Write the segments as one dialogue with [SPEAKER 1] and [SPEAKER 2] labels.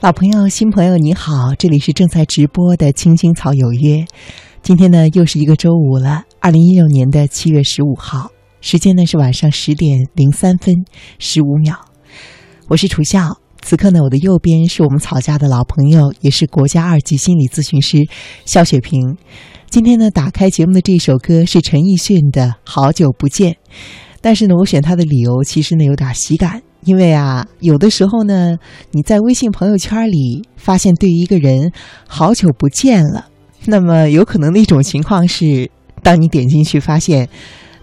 [SPEAKER 1] 老朋友、新朋友，你好，这里是正在直播的《青青草有约》。今天呢，又是一个周五了，二零一六年的七月十五号，时间呢是晚上十点零三分十五秒。我是楚笑，此刻呢，我的右边是我们草家的老朋友，也是国家二级心理咨询师肖雪萍。今天呢，打开节目的这一首歌是陈奕迅的《好久不见》，但是呢，我选他的理由其实呢有点喜感。因为啊，有的时候呢，你在微信朋友圈里发现对于一个人好久不见了，那么有可能的一种情况是，当你点进去发现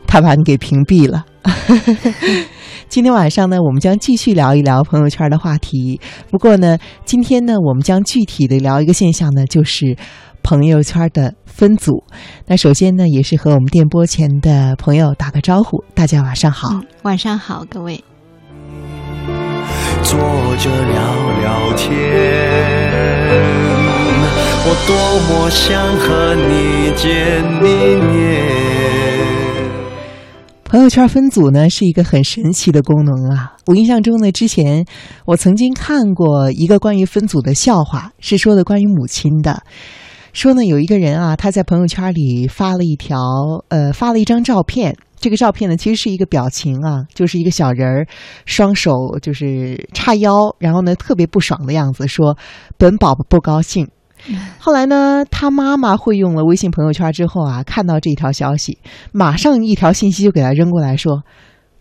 [SPEAKER 1] 他把你给屏蔽了。今天晚上呢，我们将继续聊一聊朋友圈的话题。不过呢，今天呢，我们将具体的聊一个现象呢，就是朋友圈的分组。那首先呢，也是和我们电波前的朋友打个招呼，大家晚上好，
[SPEAKER 2] 晚上好，各位。
[SPEAKER 3] 坐着聊聊天，我多么想和你见一面。
[SPEAKER 1] 朋友圈分组呢是一个很神奇的功能啊！我印象中呢，之前我曾经看过一个关于分组的笑话，是说的关于母亲的。说呢，有一个人啊，他在朋友圈里发了一条，呃，发了一张照片。这个照片呢，其实是一个表情啊，就是一个小人儿，双手就是叉腰，然后呢特别不爽的样子，说本宝宝不高兴。后来呢，他妈妈会用了微信朋友圈之后啊，看到这条消息，马上一条信息就给他扔过来说：“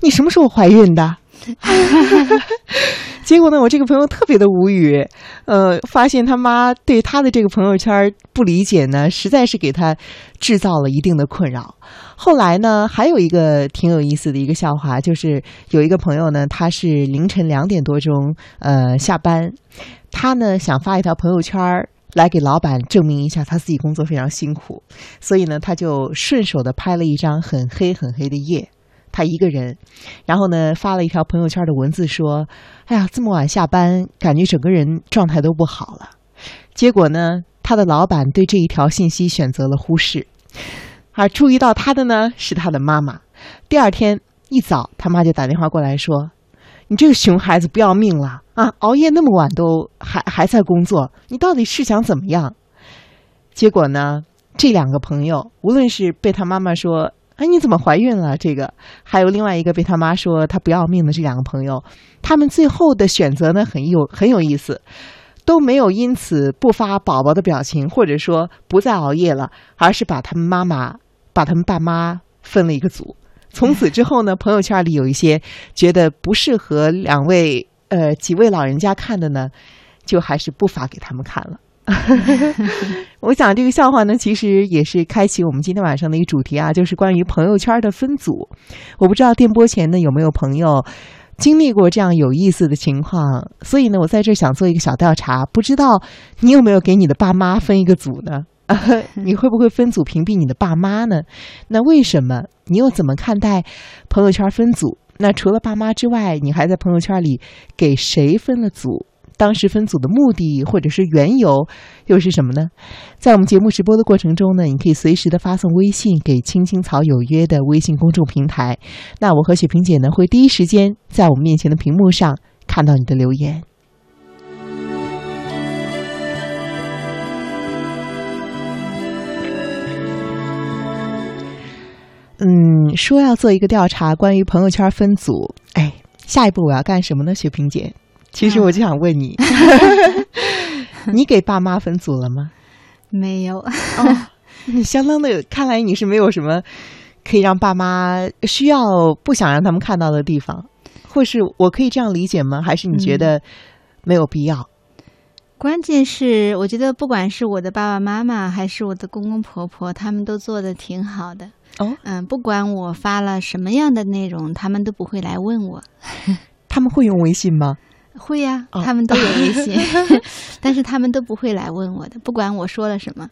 [SPEAKER 1] 你什么时候怀孕的？” 结果呢，我这个朋友特别的无语，呃，发现他妈对他的这个朋友圈不理解呢，实在是给他制造了一定的困扰。后来呢，还有一个挺有意思的一个笑话，就是有一个朋友呢，他是凌晨两点多钟呃下班，他呢想发一条朋友圈来给老板证明一下他自己工作非常辛苦，所以呢，他就顺手的拍了一张很黑很黑的夜。他一个人，然后呢发了一条朋友圈的文字说：“哎呀，这么晚下班，感觉整个人状态都不好了。”结果呢，他的老板对这一条信息选择了忽视，而注意到他的呢是他的妈妈。第二天一早，他妈就打电话过来说：“你这个熊孩子不要命了啊！熬夜那么晚都还还在工作，你到底是想怎么样？”结果呢，这两个朋友无论是被他妈妈说。哎，你怎么怀孕了？这个还有另外一个被他妈说他不要命的这两个朋友，他们最后的选择呢很有很有意思，都没有因此不发宝宝的表情，或者说不再熬夜了，而是把他们妈妈把他们爸妈分了一个组。从此之后呢，朋友圈里有一些觉得不适合两位呃几位老人家看的呢，就还是不发给他们看了。我想这个笑话呢，其实也是开启我们今天晚上的一个主题啊，就是关于朋友圈的分组。我不知道电波前呢有没有朋友经历过这样有意思的情况，所以呢，我在这想做一个小调查，不知道你有没有给你的爸妈分一个组呢？你会不会分组屏蔽你的爸妈呢？那为什么？你又怎么看待朋友圈分组？那除了爸妈之外，你还在朋友圈里给谁分了组？当时分组的目的或者是缘由又是什么呢？在我们节目直播的过程中呢，你可以随时的发送微信给“青青草有约”的微信公众平台。那我和雪萍姐呢，会第一时间在我们面前的屏幕上看到你的留言。嗯，说要做一个调查，关于朋友圈分组。哎，下一步我要干什么呢？雪萍姐？其实我就想问你，你给爸妈分组了吗？
[SPEAKER 2] 没有。
[SPEAKER 1] 哦，你相当的，看来你是没有什么可以让爸妈需要不想让他们看到的地方，或是我可以这样理解吗？还是你觉得没有必要？
[SPEAKER 2] 关键是我觉得，不管是我的爸爸妈妈，还是我的公公婆婆，他们都做的挺好的。
[SPEAKER 1] 哦，
[SPEAKER 2] 嗯，不管我发了什么样的内容，他们都不会来问我。
[SPEAKER 1] 他们会用微信吗？
[SPEAKER 2] 会呀，他们都有微信，但是他们都不会来问我的，不管我说了什么，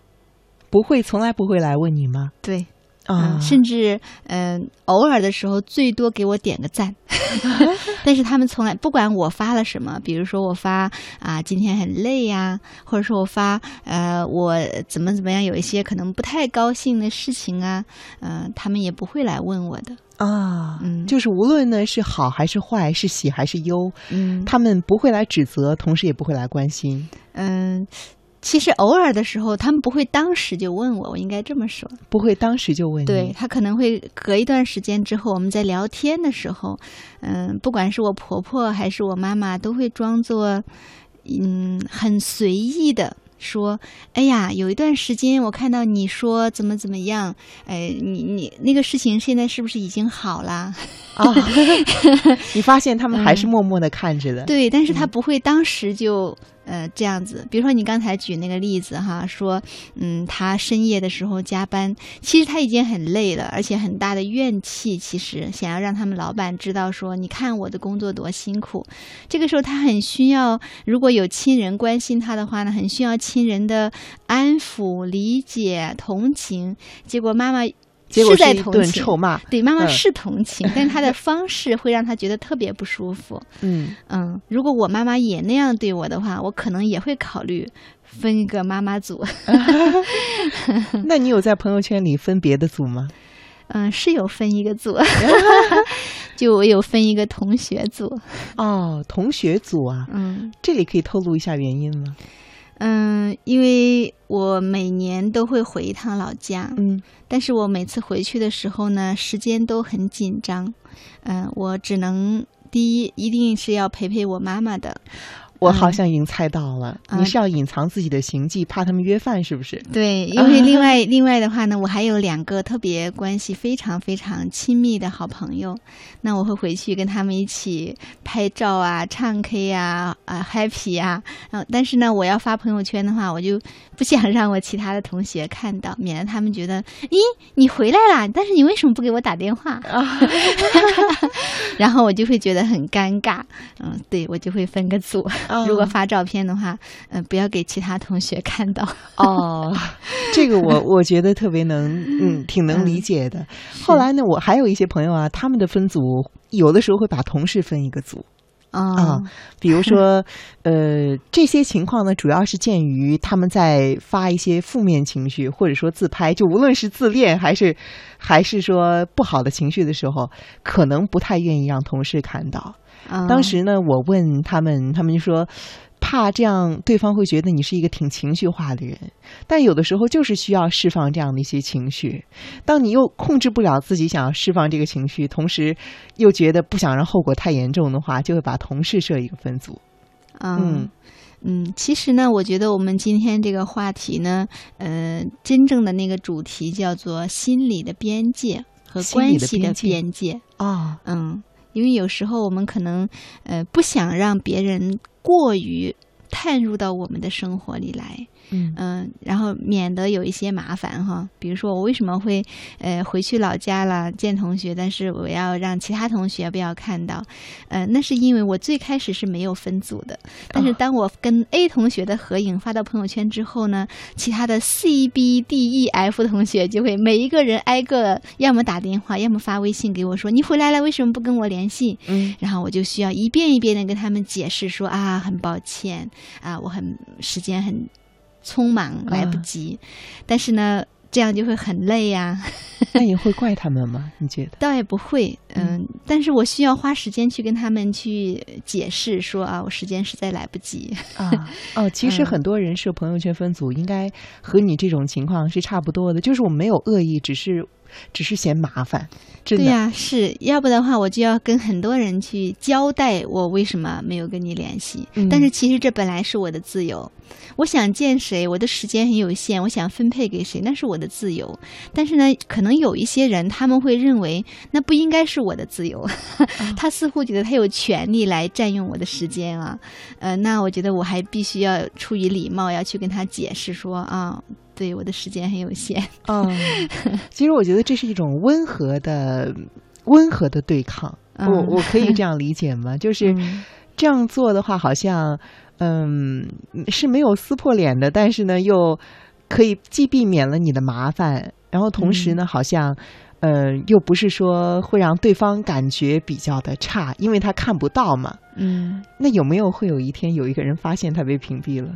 [SPEAKER 1] 不会，从来不会来问你吗？
[SPEAKER 2] 对，
[SPEAKER 1] 啊。
[SPEAKER 2] 嗯，，甚至嗯、偶尔的时候最多给我点个赞，但是他们从来不管我发了什么，比如说我发啊今天很累呀、或者说我发呃我怎么怎么样，有一些可能不太高兴的事情啊，嗯、他们也不会来问我的，
[SPEAKER 1] 啊，
[SPEAKER 2] 嗯。
[SPEAKER 1] 就是无论呢是好还是坏，是喜还是忧，
[SPEAKER 2] 嗯。
[SPEAKER 1] 他们不会来指责，同时也不会来关心，
[SPEAKER 2] 嗯。其实偶尔的时候，他们不会当时就问我，我应该这么说。
[SPEAKER 1] 不会当时就问你。
[SPEAKER 2] 对他可能会隔一段时间之后，我们在聊天的时候，嗯，不管是我婆婆还是我妈妈，都会装作嗯很随意的说：“哎呀，有一段时间我看到你说怎么怎么样，哎，你你那个事情现在是不是已经好啦？”
[SPEAKER 1] 啊，你发现他们还是默默的看着的。
[SPEAKER 2] 嗯对，但是他不会当时就呃这样子。比如说你刚才举那个例子哈，说嗯，他深夜的时候加班，其实他已经很累了，而且很大的怨气，其实想要让他们老板知道说，你看我的工作多辛苦。这个时候他很需要，如果有亲人关心他的话呢，很需要亲人的安抚、理解、同情。结果妈妈
[SPEAKER 1] 结果
[SPEAKER 2] 是在
[SPEAKER 1] 一顿
[SPEAKER 2] 同情
[SPEAKER 1] 臭骂。
[SPEAKER 2] 对，妈妈
[SPEAKER 1] 嗯
[SPEAKER 2] 是同情，但是她的 方式会让她觉得特别不舒服。
[SPEAKER 1] 嗯，
[SPEAKER 2] 嗯，如果我妈妈也那样对我的话，我可能也会考虑分一个妈妈组。
[SPEAKER 1] 那你有在朋友圈里分别的组吗？
[SPEAKER 2] 嗯，是有分一个组，就我有分一个同学组。
[SPEAKER 1] 哦，同学组啊，
[SPEAKER 2] 嗯
[SPEAKER 1] 这里可以透露一下原因吗？
[SPEAKER 2] 嗯，因为我每年都会回一趟老家，
[SPEAKER 1] 嗯
[SPEAKER 2] 但是我每次回去的时候呢，时间都很紧张。嗯，我只能第一一定是要陪陪我妈妈的。
[SPEAKER 1] 我好
[SPEAKER 2] 嗯
[SPEAKER 1] 像已经猜到了，
[SPEAKER 2] 啊
[SPEAKER 1] 你是要隐藏自己的行迹，怕他们约饭，是不是？
[SPEAKER 2] 对，因为另外 另外的话呢，我还有两个特别关系非常非常亲密的好朋友，那我会回去跟他们一起拍照啊、唱 K 啊、啊 happy 啊，嗯，但是呢，我要发朋友圈的话，我就不想让我其他的同学看到，免得他们觉得，咦，你回来啦，但是你为什么不给我打电话？
[SPEAKER 1] 啊，
[SPEAKER 2] 然后我就会觉得很尴尬，嗯，对我就会分个组，
[SPEAKER 1] 哦
[SPEAKER 2] 如果发照片的话，嗯、不要给其他同学看到。
[SPEAKER 1] 哦，这个我我觉得特别能，嗯，挺能理解的。后来呢，我还有一些朋友啊，他们的分组有的时候会把同事分一个组啊
[SPEAKER 2] 啊，
[SPEAKER 1] 比如说，呃，这些情况呢，主要是鉴于他们在发一些负面情绪，或者说自拍，就无论是自恋还是还是说不好的情绪的时候，可能不太愿意让同事看到。
[SPEAKER 2] 啊
[SPEAKER 1] 当时呢，我问他们，他们就说。怕这样对方会觉得你是一个挺情绪化的人，但有的时候就是需要释放这样的一些情绪。当你又控制不了自己想要释放这个情绪，同时又觉得不想让后果太严重的话，就会把同事设一个分组。
[SPEAKER 2] 嗯嗯，其实呢，我觉得我们今天这个话题呢，呃，真正的那个主题叫做心理的边界和关系的
[SPEAKER 1] 的边界
[SPEAKER 2] 边界。
[SPEAKER 1] 啊，
[SPEAKER 2] 嗯，因为有时候我们可能呃不想让别人过于探入到我们的生活里来，
[SPEAKER 1] 嗯
[SPEAKER 2] 嗯，然后免得有一些麻烦哈。比如说，我为什么会呃回去老家了见同学，但是我要让其他同学不要看到，呃，那是因为我最开始是没有分组的，但是
[SPEAKER 1] 哦
[SPEAKER 2] 当我跟 A 同学的合影发到朋友圈之后呢，其他的 C、B、D、E、F 同学就会每一个人挨个，要么打电话，要么发微信给我说你回来了，为什么不跟我联系？
[SPEAKER 1] 嗯
[SPEAKER 2] 然后我就需要一遍一遍的跟他们解释说啊，很抱歉啊，我很时间很匆忙，来不及。但是呢，这样就会很累呀、
[SPEAKER 1] 那你会怪他们吗？你觉得？
[SPEAKER 2] 倒也不会，嗯，但是我需要花时间去跟他们去解释说啊，我时间实在来不及。
[SPEAKER 1] 啊，哦，其实
[SPEAKER 2] 嗯
[SPEAKER 1] 很多人设朋友圈分组，应该和你这种情况是差不多的，就是我没有恶意，只是只是嫌麻烦，真的。
[SPEAKER 2] 对呀、是要不的话，我就要跟很多人去交代我为什么没有跟你联系。
[SPEAKER 1] 嗯
[SPEAKER 2] 但是其实这本来是我的自由，我想见谁，我的时间很有限，我想分配给谁，那是我的自由。但是呢，可能有一些人他们会认为那不应该是我的自由，他似乎觉得他有权利来占用我的时间啊。呃，那我觉得我还必须要出于礼貌要去跟他解释说啊。对我的时间很有限，
[SPEAKER 1] 嗯，其实我觉得这是一种温和的、温和的对抗。
[SPEAKER 2] 嗯
[SPEAKER 1] 我我可以这样理解吗？就 是
[SPEAKER 2] 嗯
[SPEAKER 1] 这样做的话，好像嗯是没有撕破脸的，但是呢又可以既避免了你的麻烦，然后同时呢，好像，呃，又不是说会让对方感觉比较的差，因为他看不到嘛。
[SPEAKER 2] 嗯
[SPEAKER 1] 那有没有会有一天有一个人发现他被屏蔽了？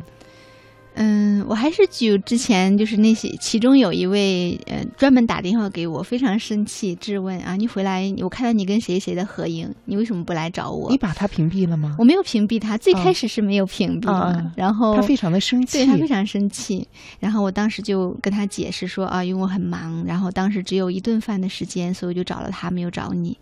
[SPEAKER 2] 嗯，我还是举之前就是那些，其中有一位呃专门打电话给我，非常生气，质问啊，你回来，我看到你跟谁谁的合影，你为什么不来找我
[SPEAKER 1] 你？把他屏蔽了吗？
[SPEAKER 2] 我没有屏蔽他，最
[SPEAKER 1] 啊
[SPEAKER 2] 开始是没有屏蔽的，然后
[SPEAKER 1] 他非常的生气，
[SPEAKER 2] 对他非常生气，然后我当时就跟他解释说啊，因为我很忙，然后当时只有一顿饭的时间，所以我就找了他，没有找你，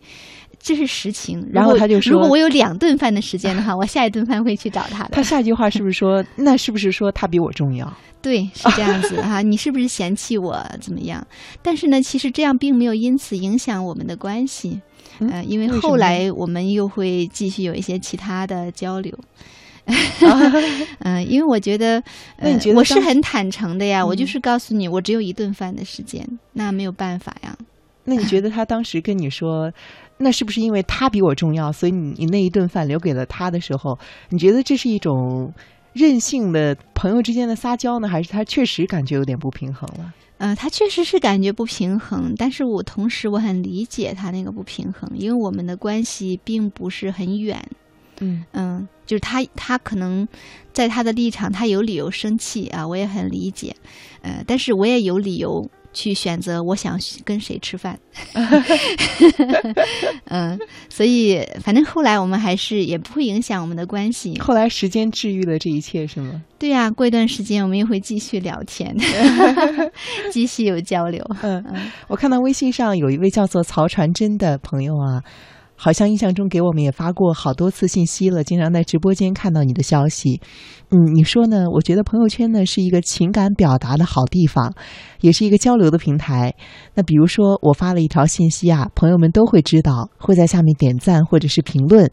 [SPEAKER 2] 这是实情。
[SPEAKER 1] 然后他就说
[SPEAKER 2] 如果我有两顿饭的时间的话，我下一顿饭会去找他的。
[SPEAKER 1] 他下一句话是不是说，那是不是说他比我重要？
[SPEAKER 2] 对，是这样子哈、你是不是嫌弃我怎么样？但是呢，其实这样并没有因此影响我们的关系，
[SPEAKER 1] 嗯
[SPEAKER 2] 呃，因为后来我们又会继续有一些其他的交流。嗯、因为我觉得，呃我是很坦诚的呀，我就
[SPEAKER 1] 嗯
[SPEAKER 2] 是告诉你，我只有一顿饭的时间，那没有办法呀。
[SPEAKER 1] 那你觉得他当时跟你说，那是不是因为他比我重要，所以你你那一顿饭留给了他的时候，你觉得这是一种任性的朋友之间的撒娇呢，还是他确实感觉有点不平衡了？
[SPEAKER 2] 呃，他确实是感觉不平衡，但是我同时我很理解他那个不平衡，因为我们的关系并不是很远，
[SPEAKER 1] 嗯。
[SPEAKER 2] 嗯，就是他他可能在他的立场，他有理由生气啊，我也很理解，呃，但是我也有理由去选择我想跟谁吃饭，嗯，所以反正后来我们还是也不会影响我们的关系，
[SPEAKER 1] 后来时间治愈了这一切，是吗？
[SPEAKER 2] 对呀、过一段时间我们又会继续聊天，继续有交流，
[SPEAKER 1] 嗯，
[SPEAKER 2] 嗯
[SPEAKER 1] 我看到微信上有一位叫做曹传真的朋友啊，好像印象中给我们也发过好多次信息了，经常在直播间看到你的消息。嗯，你说呢？我觉得朋友圈呢是一个情感表达的好地方，也是一个交流的平台。那比如说我发了一条信息啊，朋友们都会知道，会在下面点赞或者是评论，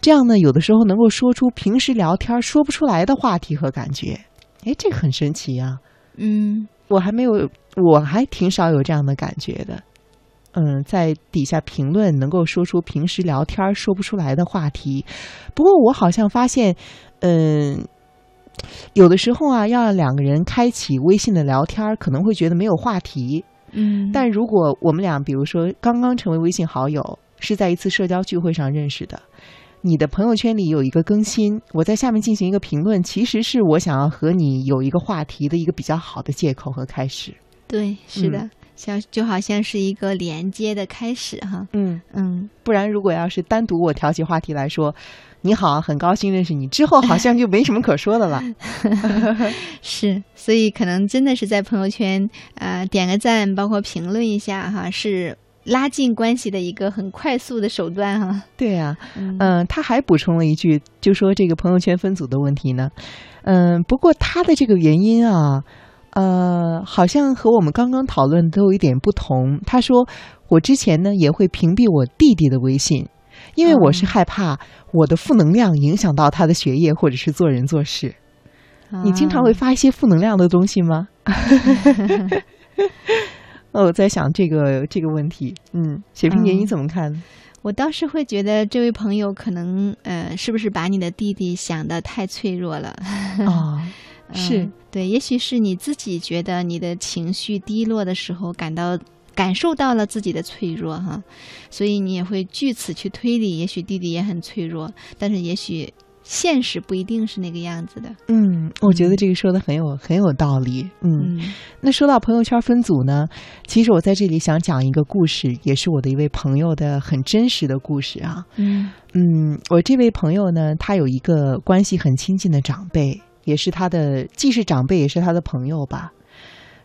[SPEAKER 1] 这样呢，有的时候能够说出平时聊天说不出来的话题和感觉。哎，这个很神奇啊！
[SPEAKER 2] 嗯。
[SPEAKER 1] 我还没有，我还挺少有这样的感觉的。嗯，在底下评论能够说出平时聊天说不出来的话题。不过我好像发现，嗯，有的时候啊，要让两个人开启微信的聊天，可能会觉得没有话题。
[SPEAKER 2] 嗯，
[SPEAKER 1] 但如果我们俩，比如说刚刚成为微信好友，是在一次社交聚会上认识的，你的朋友圈里有一个更新，我在下面进行一个评论，其实是我想要和你有一个话题的一个比较好的借口和开始。
[SPEAKER 2] 对，是的，
[SPEAKER 1] 嗯
[SPEAKER 2] 像就好像是一个连接的开始哈。
[SPEAKER 1] 嗯，
[SPEAKER 2] 嗯，
[SPEAKER 1] 不然如果要是单独我挑起话题来说，你好，很高兴认识你，之后好像就没什么可说的了。
[SPEAKER 2] 是，所以可能真的是在朋友圈呃点个赞，包括评论一下哈，是拉近关系的一个很快速的手段哈。
[SPEAKER 1] 对呀、
[SPEAKER 2] 嗯
[SPEAKER 1] 嗯，他还补充了一句，就说这个朋友圈分组的问题呢，嗯，不过他的这个原因啊，呃，好像和我们刚刚讨论的都有一点不同。他说，我之前呢也会屏蔽我弟弟的微信，因为我是
[SPEAKER 2] 哦
[SPEAKER 1] 害怕我的负能量影响到他的学业或者是做人做事。你经常会
[SPEAKER 2] 啊
[SPEAKER 1] 发一些负能量的东西吗？哦，我在想这个这个问题，嗯，雪萍姐
[SPEAKER 2] 嗯
[SPEAKER 1] 你怎么看？
[SPEAKER 2] 我倒是会觉得这位朋友可能呃，是不是把你的弟弟想的太脆弱了？
[SPEAKER 1] 啊、是
[SPEAKER 2] 嗯对，也许是你自己觉得你的情绪低落的时候，感到感受到了自己的脆弱哈，所以你也会据此去推理，也许弟弟也很脆弱，但是也许现实不一定是那个样子的。
[SPEAKER 1] 嗯，我觉得这个说的很有很有道理。嗯，
[SPEAKER 2] 嗯
[SPEAKER 1] 那说到朋友圈分组呢，其实我在这里想讲一个故事，也是我的一位朋友的很真实的故事啊。
[SPEAKER 2] 嗯
[SPEAKER 1] 嗯，我这位朋友呢，他有一个关系很亲近的长辈，也是他的，既是长辈也是他的朋友吧。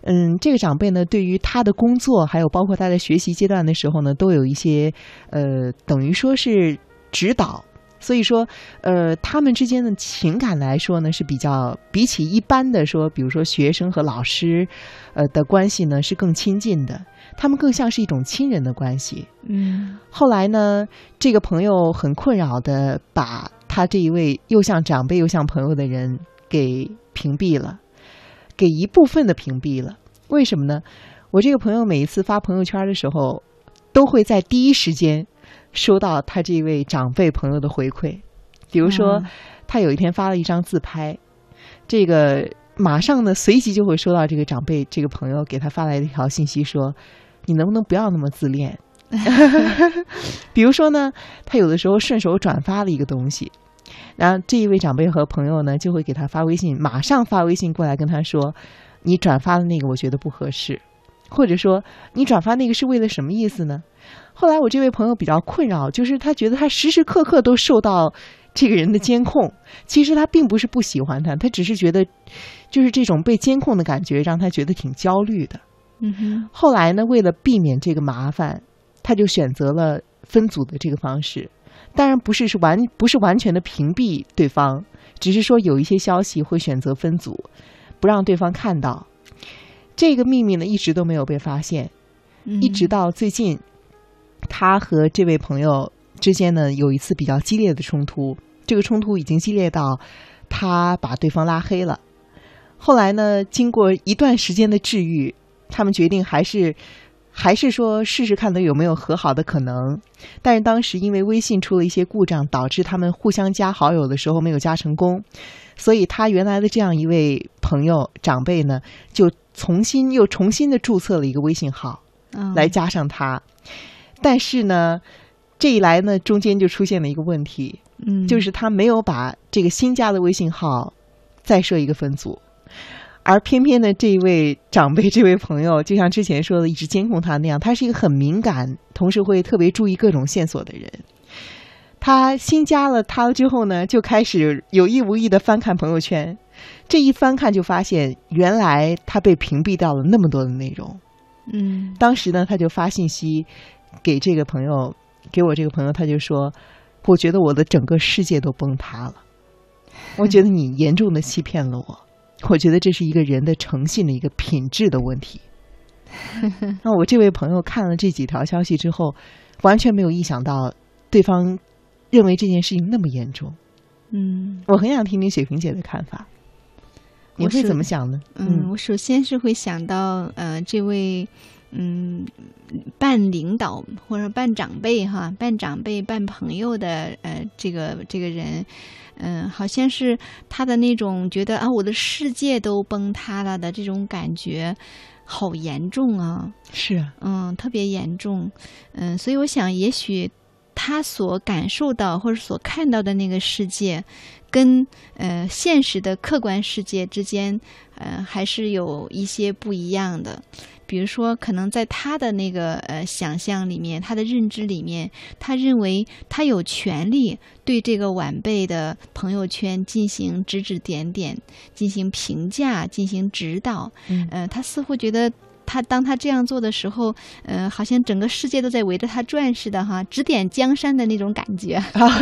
[SPEAKER 1] 嗯，这个长辈呢，对于他的工作，还有包括他在学习阶段的时候呢，都有一些呃，等于说是指导。所以说，呃，他们之间的情感来说呢，是比较比起一般的说，比如说学生和老师，呃的关系呢，是更亲近的。他们更像是一种亲人的关系。
[SPEAKER 2] 嗯
[SPEAKER 1] 后来呢，这个朋友很困扰的把他这一位又像长辈又像朋友的人给屏蔽了，给一部分的屏蔽了。为什么呢？我这个朋友每一次发朋友圈的时候，都会在第一时间收到他这位长辈朋友的回馈。比如说，
[SPEAKER 2] 嗯
[SPEAKER 1] 他有一天发了一张自拍，这个马上呢随即就会收到这个长辈这个朋友给他发来的一条信息说：“你能不能不要那么自恋？” 比如说呢，他有的时候顺手转发了一个东西，然后这一位长辈和朋友呢就会给他发微信，马上发微信过来跟他说：“你转发的那个我觉得不合适，或者说你转发那个是为了什么意思呢？”后来我这位朋友比较困扰，就是他觉得他时时刻刻都受到这个人的监控。其实他并不是不喜欢他，他只是觉得，就是这种被监控的感觉让他觉得挺焦虑的。
[SPEAKER 2] 嗯哼，
[SPEAKER 1] 后来呢，为了避免这个麻烦，他就选择了分组的这个方式。当然不是是完不是完全的屏蔽对方，只是说有一些消息会选择分组，不让对方看到。这个秘密呢，一直都没有被发现，一直到最近。他和这位朋友之间呢，有一次比较激烈的冲突。这个冲突已经激烈到他把对方拉黑了。后来呢，经过一段时间的治愈，他们决定还是还是说试试看，能有没有和好的可能。但是当时因为微信出了一些故障，导致他们互相加好友的时候没有加成功。所以他原来的这样一位朋友长辈呢，就重新又重新的注册了一个微信号，来加上他。但是呢，这一来呢，中间就出现了一个问题，
[SPEAKER 2] 嗯，
[SPEAKER 1] 就是他没有把这个新加的微信号再设一个分组，而偏偏呢，这一位长辈、这位朋友，就像之前说的，一直监控他那样，他是一个很敏感，同时会特别注意各种线索的人。他新加了他之后呢，就开始有意无意的翻看朋友圈，这一翻看就发现，原来他被屏蔽掉了那么多的内容。
[SPEAKER 2] 嗯，
[SPEAKER 1] 当时呢，他就发信息。给这个朋友，给我这个朋友，他就说：“我觉得我的整个世界都崩塌了。我觉得你严重的欺骗了我。我觉得这是一个人的诚信的一个品质的问题。”那我这位朋友看了这几条消息之后，完全没有意想到对方认为这件事情那么严重。
[SPEAKER 2] 嗯，
[SPEAKER 1] 我很想听听雪萍姐的看法，你会怎么想呢？
[SPEAKER 2] 嗯，我首先是会想到，呃，这位。嗯，半领导或者半长辈哈，半长辈半朋友的呃，这个这个人，嗯，好像是他的那种觉得啊，我的世界都崩塌了的这种感觉，好严重啊！
[SPEAKER 1] 是，
[SPEAKER 2] 嗯，特别严重，嗯，所以我想，也许他所感受到或者所看到的那个世界，跟呃现实的客观世界之间，呃，还是有一些不一样的。比如说，可能在他的那个呃想象里面，他的认知里面，他认为他有权利对这个晚辈的朋友圈进行指指点点，进行评价，进行指导。
[SPEAKER 1] 嗯，
[SPEAKER 2] 他似乎觉得。他当他这样做的时候，呃，好像整个世界都在围着他转似的哈，指点江山的那种感觉。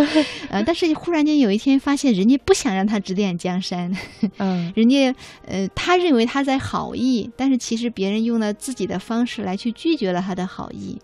[SPEAKER 2] 呃，但是忽然间有一天发现，人家不想让他指点江山，
[SPEAKER 1] 嗯，
[SPEAKER 2] 人家呃，他认为他在好意，但是其实别人用了自己的方式来去拒绝了他的好意，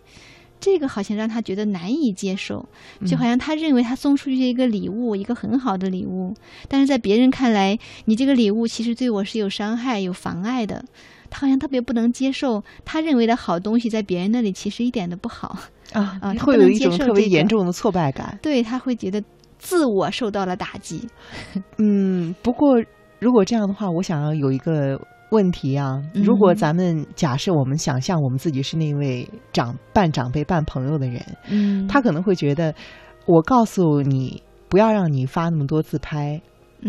[SPEAKER 2] 这个好像让他觉得难以接受，就好像他认为他送出去一个礼物，一个很好的礼物，但是在别人看来，你这个礼物其实对我是有伤害、有妨碍的。他好像特别不能接受，他认为的好东西在别人那里其实一点都不好
[SPEAKER 1] 啊
[SPEAKER 2] 啊！
[SPEAKER 1] 会有一种特别严重的挫败感，
[SPEAKER 2] 对他会觉得自我受到了打击。
[SPEAKER 1] 嗯，不过如果这样的话，我想要有一个问题啊，如果咱们假设我们想象我们自己是那位长半长辈半朋友的人，
[SPEAKER 2] 嗯，
[SPEAKER 1] 他可能会觉得，我告诉你不要让你发那么多自拍，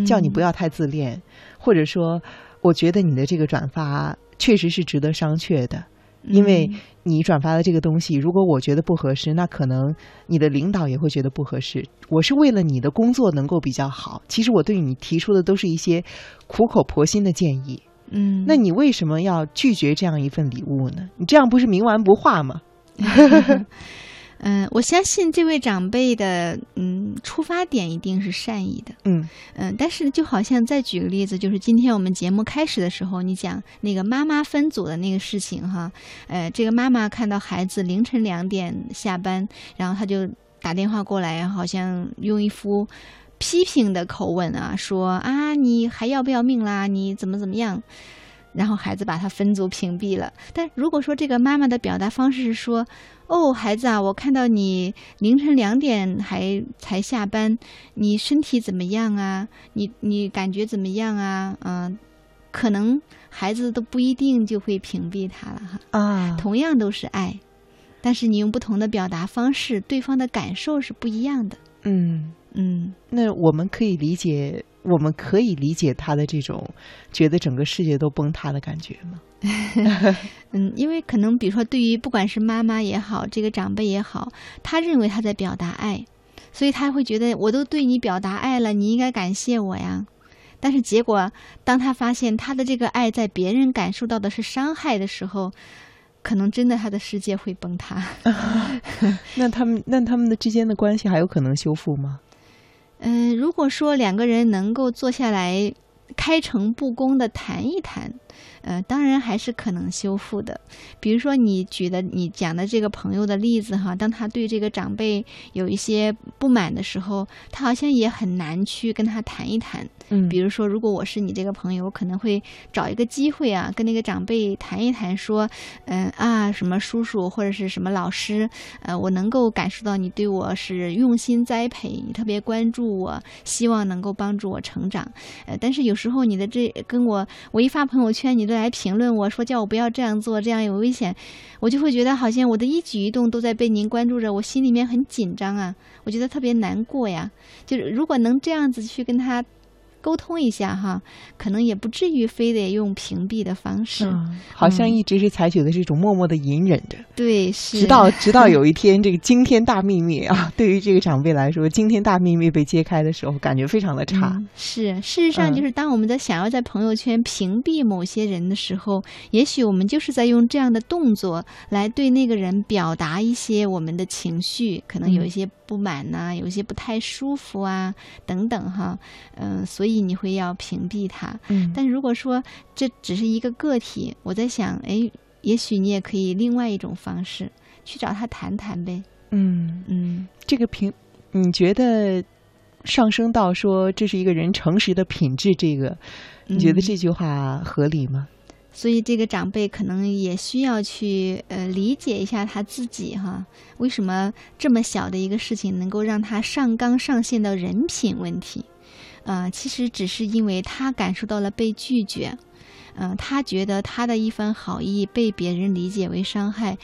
[SPEAKER 1] 叫你不要太自恋，或者说，我觉得你的这个转发。确实是值得商榷的，因为你转发的这个东西，如果我觉得不合适，那可能你的领导也会觉得不合适。我是为了你的工作能够比较好，其实我对你提出的都是一些苦口婆心的建议。
[SPEAKER 2] 嗯，
[SPEAKER 1] 那你为什么要拒绝这样一份礼物呢？你这样不是冥顽不化吗？
[SPEAKER 2] 嗯，我相信这位长辈的嗯出发点一定是善意的，
[SPEAKER 1] 嗯
[SPEAKER 2] 嗯，但是就好像再举个例子，就是今天我们节目开始的时候，你讲那个妈妈分组的那个事情哈，呃，这个妈妈看到孩子凌晨两点下班，然后她就打电话过来，好像用一副批评的口吻啊，说啊你还要不要命啦？你怎么怎么样？然后孩子把他分组屏蔽了。但如果说这个妈妈的表达方式是说，哦，孩子啊，我看到你凌晨两点还才下班，你身体怎么样啊？你你感觉怎么样啊？嗯，可能孩子都不一定就会屏蔽他了哈。
[SPEAKER 1] 啊，
[SPEAKER 2] 同样都是爱，但是你用不同的表达方式，对方的感受是不一样的。
[SPEAKER 1] 嗯，
[SPEAKER 2] 嗯
[SPEAKER 1] 那我们可以理解，我们可以理解他的这种觉得整个世界都崩塌的感觉吗？
[SPEAKER 2] 嗯，因为可能比如说，对于不管是妈妈也好，这个长辈也好，他认为他在表达爱，所以他会觉得我都对你表达爱了，你应该感谢我呀。但是结果，当他发现他的这个爱在别人感受到的是伤害的时候，可能真的他的世界会崩塌。
[SPEAKER 1] 那他们那他们的之间的关系还有可能修复吗？
[SPEAKER 2] 嗯，如果说两个人能够坐下来开诚布公的谈一谈，呃，当然还是可能修复的。比如说你举的你讲的这个朋友的例子哈，当他对这个长辈有一些不满的时候，他好像也很难去跟他谈一谈。
[SPEAKER 1] 嗯
[SPEAKER 2] 比如说，如果我是你这个朋友，我可能会找一个机会啊，跟那个长辈谈一谈，说，嗯啊，什么叔叔或者是什么老师，呃，我能够感受到你对我是用心栽培，你特别关注我，希望能够帮助我成长。呃，但是有时候你的这跟我，我一发朋友圈，你都来评论我说叫我不要这样做，这样有危险，我就会觉得好像我的一举一动都在被您关注着，我心里面很紧张啊，我觉得特别难过呀。就是如果能这样子去跟他。沟通一下哈，可能也不至于非得用屏蔽的方式。
[SPEAKER 1] 嗯，好像一直是采取的是一种默默的隐忍着，
[SPEAKER 2] 对，是
[SPEAKER 1] 直到直到有一天这个惊天大秘密啊，对于这个长辈来说，惊天大秘密被揭开的时候，感觉非常的差。
[SPEAKER 2] 嗯是，事实上
[SPEAKER 1] 嗯
[SPEAKER 2] 就是当我们在想要在朋友圈屏蔽某些人的时候，也许我们就是在用这样的动作来对那个人表达一些我们的情绪，可能有
[SPEAKER 1] 嗯
[SPEAKER 2] 一些不满呐、有一些不太舒服啊等等哈。嗯、所以你会要屏蔽他。
[SPEAKER 1] 嗯
[SPEAKER 2] 但如果说这只是一个个体，我在想，哎，也许你也可以另外一种方式去找他谈谈呗。
[SPEAKER 1] 嗯，
[SPEAKER 2] 嗯，
[SPEAKER 1] 这个评，你觉得上升到说这是一个人诚实的品质，这个你觉得
[SPEAKER 2] 嗯
[SPEAKER 1] 这句话合理吗？
[SPEAKER 2] 所以这个长辈可能也需要去呃理解一下他自己哈，为什么这么小的一个事情能够让他上纲上线到人品问题？呃，其实只是因为他感受到了被拒绝，嗯、他觉得他的一番好意被别人理解为伤害。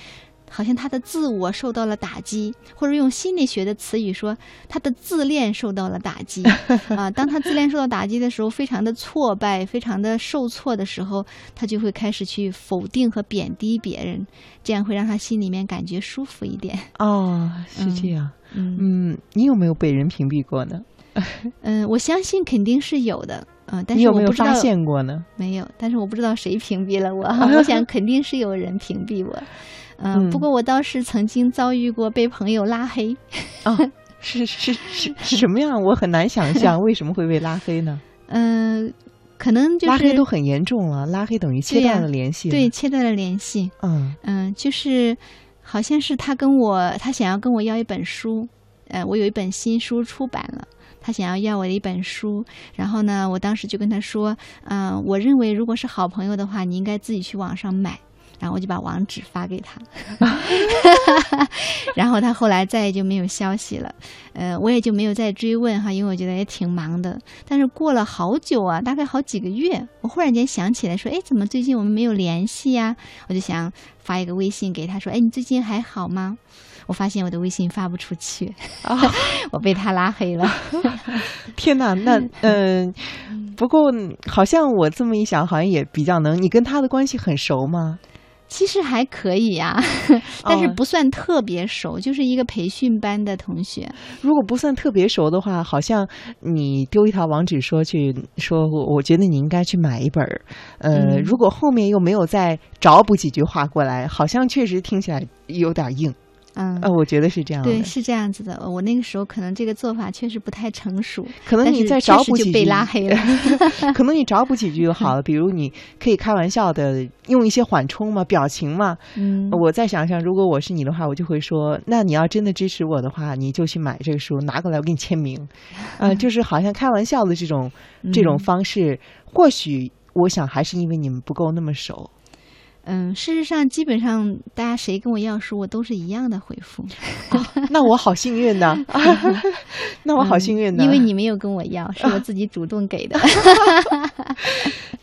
[SPEAKER 2] 好像他的自我受到了打击，或者用心理学的词语说，他的自恋受到了打击 啊。当他自恋受到打击的时候，非常的挫败，非常的受挫的时候，他就会开始去否定和贬低别人，这样会让他心里面感觉舒服一点。
[SPEAKER 1] 哦，是这样。
[SPEAKER 2] 嗯
[SPEAKER 1] 嗯，你有没有被人屏蔽过呢？
[SPEAKER 2] 嗯，我相信肯定是有的，嗯、但
[SPEAKER 1] 你有没有
[SPEAKER 2] 是我不知道
[SPEAKER 1] 发现过呢？
[SPEAKER 2] 没有，但是我不知道谁屏蔽了我。我想肯定是有人屏蔽我。嗯，
[SPEAKER 1] 嗯
[SPEAKER 2] 不过我倒是曾经遭遇过被朋友拉黑。
[SPEAKER 1] 哦，是是是是什么样？我很难想象 为什么会被拉黑呢？
[SPEAKER 2] 嗯、可能就是
[SPEAKER 1] 拉黑都很严重了，拉黑等于切断了联系。
[SPEAKER 2] 对，切断了联系。
[SPEAKER 1] 嗯
[SPEAKER 2] 嗯，就是好像是他跟我，他想要跟我要一本书，呃，我有一本新书出版了。他想要要我的一本书，然后呢，我当时就跟他说，嗯、我认为如果是好朋友的话，你应该自己去网上买。然后我就把网址发给他，然后他后来再也就没有消息了，呃，我也就没有再追问哈，因为我觉得也挺忙的。但是过了好久啊，大概好几个月，我忽然间想起来说，哎，怎么最近我们没有联系呀、我就想发一个微信给他说，哎，你最近还好吗？我发现我的微信发不出去，
[SPEAKER 1] 啊，
[SPEAKER 2] 我被他拉黑了。
[SPEAKER 1] 天哪，那 嗯、不过好像我这么一想，好像也比较能。你跟他的关系很熟吗？
[SPEAKER 2] 其实还可以呀、但是
[SPEAKER 1] 哦
[SPEAKER 2] 不算特别熟，就是一个培训班的同学。
[SPEAKER 1] 如果不算特别熟的话，好像你丢一条网址说去说，我我觉得你应该去买一本儿。呃，
[SPEAKER 2] 嗯
[SPEAKER 1] 如果后面又没有再找补几句话过来，好像确实听起来有点硬。
[SPEAKER 2] 嗯，
[SPEAKER 1] 呃，我觉得是这样的。
[SPEAKER 2] 对，是这样子的。我那个时候可能这个做法确实不太成熟，
[SPEAKER 1] 可能你再找补几句，
[SPEAKER 2] 被拉黑了。
[SPEAKER 1] 可能你找补几句就好了。比如你可以开玩笑的用一些缓冲嘛、表情嘛。
[SPEAKER 2] 嗯，
[SPEAKER 1] 我再想想，如果我是你的话，我就会说：那你要真的支持我的话，你就去买这个书，拿过来我给你签名。呃，就是好像开玩笑的这种这种
[SPEAKER 2] 嗯
[SPEAKER 1] 方式，或许我想还是因为你们不够那么熟。
[SPEAKER 2] 嗯，事实上，基本上大家谁跟我要书，我都是一样的回复。
[SPEAKER 1] 那我好幸运呢 那我好幸运呢，
[SPEAKER 2] 嗯因为你没有跟我要，是我自己主动给的。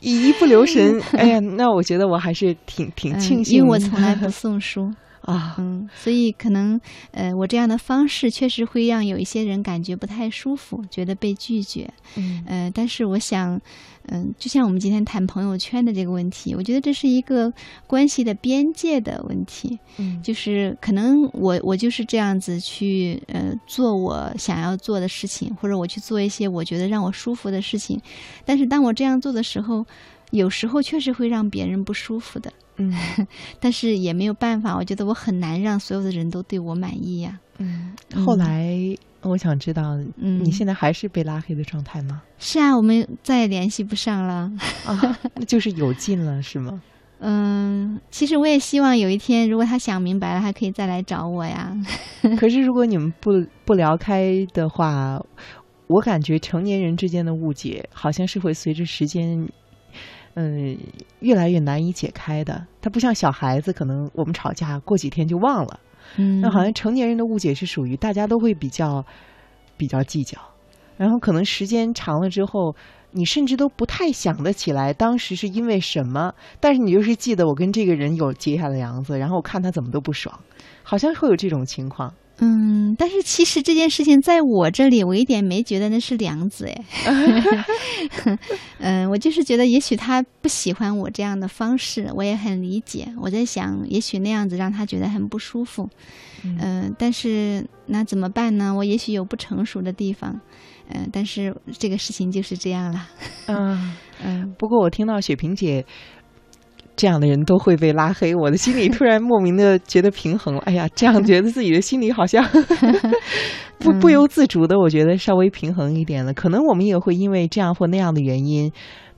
[SPEAKER 1] 一一不留神，哎呀，那我觉得我还是挺挺
[SPEAKER 2] 嗯
[SPEAKER 1] 庆幸，
[SPEAKER 2] 因为我从来不送书。
[SPEAKER 1] 啊，
[SPEAKER 2] 嗯，所以可能，呃，我这样的方式确实会让有一些人感觉不太舒服，觉得被拒绝。
[SPEAKER 1] 嗯
[SPEAKER 2] 呃，但是我想，嗯、就像我们今天谈朋友圈的这个问题，我觉得这是一个关系的边界的问题。
[SPEAKER 1] 嗯
[SPEAKER 2] 就是可能我我就是这样子去呃做我想要做的事情，或者我去做一些我觉得让我舒服的事情，但是当我这样做的时候，有时候确实会让别人不舒服的。
[SPEAKER 1] 嗯
[SPEAKER 2] 但是也没有办法，我觉得我很难让所有的人都对我满意呀、
[SPEAKER 1] 嗯。后来我想知道，
[SPEAKER 2] 嗯
[SPEAKER 1] 你现在还是被拉黑的状态吗？
[SPEAKER 2] 是啊，我们再也联系不上了。
[SPEAKER 1] 啊，那就是有劲了，是吗？
[SPEAKER 2] 嗯，其实我也希望有一天，如果他想明白了，还可以再来找我呀。
[SPEAKER 1] 可是如果你们不不聊开的话，我感觉成年人之间的误解好像是会随着时间，嗯，越来越难以解开的。它不像小孩子，可能我们吵架过几天就忘了。
[SPEAKER 2] 嗯，
[SPEAKER 1] 那好像成年人的误解是属于大家都会比较比较计较，然后可能时间长了之后，你甚至都不太想得起来当时是因为什么，但是你就是记得我跟这个人有结下了梁子，然后我看他怎么都不爽，好像会有这种情况。
[SPEAKER 2] 嗯，但是其实这件事情在我这里，我一点没觉得那是梁子哎。嗯，我就是觉得也许他不喜欢我这样的方式，我也很理解。我在想，也许那样子让他觉得很不舒服。嗯、但是那怎么办呢？我也许有不成熟的地方。嗯、但是这个事情就是这样了。
[SPEAKER 1] 嗯，
[SPEAKER 2] 嗯
[SPEAKER 1] 不过我听到雪萍姐。这样的人都会被拉黑，我的心里突然莫名的觉得平衡了。哎呀，这样觉得自己的心里好像 不不由自主的，我觉得稍微平衡一点了。可能我们也会因为这样或那样的原因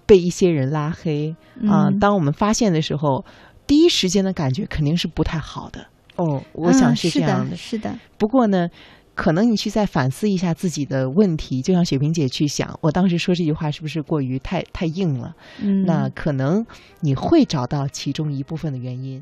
[SPEAKER 1] 被一些人拉黑啊、
[SPEAKER 2] 嗯
[SPEAKER 1] 当我们发现的时候，第一时间的感觉肯定是不太好的。哦，我想
[SPEAKER 2] 嗯是
[SPEAKER 1] 这样
[SPEAKER 2] 的，是的，
[SPEAKER 1] 不过呢，可能你去再反思一下自己的问题，就像雪萍姐去想，我当时说这句话是不是过于太太硬了？
[SPEAKER 2] 嗯，
[SPEAKER 1] 那可能你会找到其中一部分的原因。